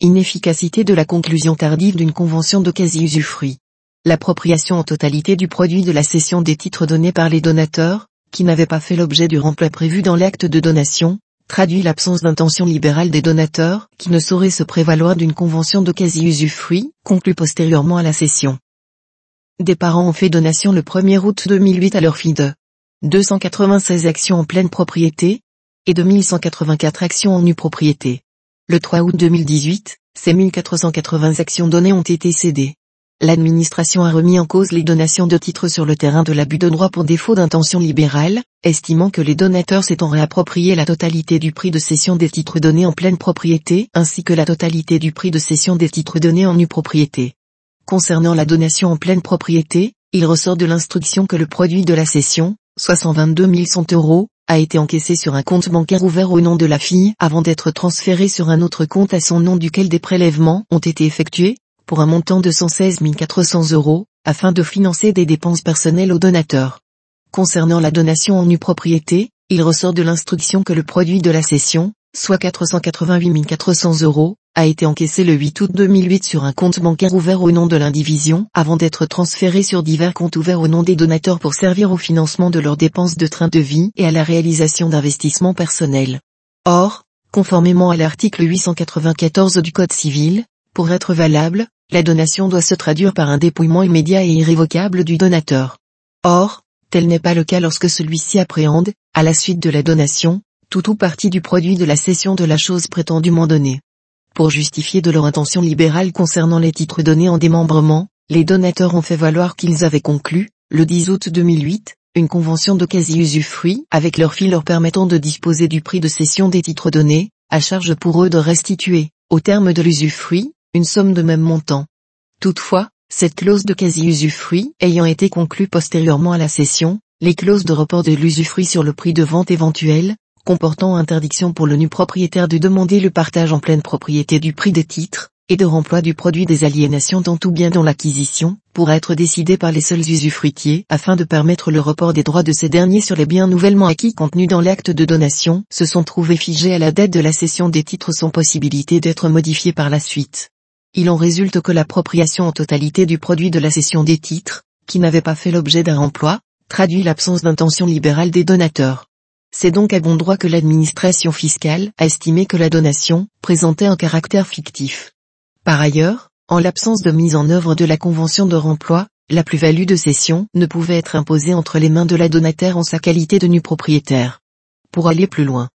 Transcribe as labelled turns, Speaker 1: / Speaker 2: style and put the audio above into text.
Speaker 1: Inefficacité de la conclusion tardive d'une convention de quasi-usufruit. L'appropriation en totalité du produit de la cession des titres donnés par les donateurs, qui n'avaient pas fait l'objet du remploi prévu dans l'acte de donation, traduit l'absence d'intention libérale des donateurs, qui ne sauraient se prévaloir d'une convention de quasi-usufruit, conclue postérieurement à la cession. Des parents ont fait donation le 1er août 2008 à leur fille de 296 actions en pleine propriété, et de 1184 actions en nue propriété. Le 3 août 2018, ces 1480 actions données ont été cédées. L'administration a remis en cause les donations de titres sur le terrain de l'abus de droit pour défaut d'intention libérale, estimant que les donateurs s'étant réapproprié la totalité du prix de cession des titres donnés en pleine propriété ainsi que la totalité du prix de cession des titres donnés en nue propriété. Concernant la donation en pleine propriété, il ressort de l'instruction que le produit de la cession, soit 122 100 euros, a été encaissé sur un compte bancaire ouvert au nom de la fille avant d'être transféré sur un autre compte à son nom duquel des prélèvements ont été effectués, pour un montant de 116 400 euros, afin de financer des dépenses personnelles aux donateurs. Concernant la donation en nue propriété, il ressort de l'instruction que le produit de la cession, soit 488 400 euros, a été encaissé le 8 août 2008 sur un compte bancaire ouvert au nom de l'indivision avant d'être transféré sur divers comptes ouverts au nom des donateurs pour servir au financement de leurs dépenses de train de vie et à la réalisation d'investissements personnels. Or, conformément à l'article 894 du Code civil, pour être valable, la donation doit se traduire par un dépouillement immédiat et irrévocable du donateur. Or, tel n'est pas le cas lorsque celui-ci appréhende, à la suite de la donation, tout ou partie du produit de la cession de la chose prétendument donnée. Pour justifier de leur intention libérale concernant les titres donnés en démembrement, les donateurs ont fait valoir qu'ils avaient conclu, le 10 août 2008, une convention de quasi-usufruit avec leur fille leur permettant de disposer du prix de cession des titres donnés, à charge pour eux de restituer, au terme de l'usufruit, une somme de même montant. Toutefois, cette clause de quasi-usufruit ayant été conclue postérieurement à la cession, les clauses de report de l'usufruit sur le prix de vente éventuel, comportant interdiction pour le nu propriétaire de demander le partage en pleine propriété du prix des titres, et de remploi du produit des aliénations dans tout bien dans l'acquisition, pour être décidé par les seuls usufruitiers afin de permettre le report des droits de ces derniers sur les biens nouvellement acquis contenus dans l'acte de donation, se sont trouvés figés à la date de la cession des titres sans possibilité d'être modifiés par la suite. Il en résulte que l'appropriation en totalité du produit de la cession des titres, qui n'avait pas fait l'objet d'un remploi, traduit l'absence d'intention libérale des donateurs. C'est donc à bon droit que l'administration fiscale a estimé que la donation présentait un caractère fictif. Par ailleurs, en l'absence de mise en œuvre de la convention de remploi, la plus-value de cession ne pouvait être imposée entre les mains de la donataire en sa qualité de nu propriétaire. Pour aller plus loin,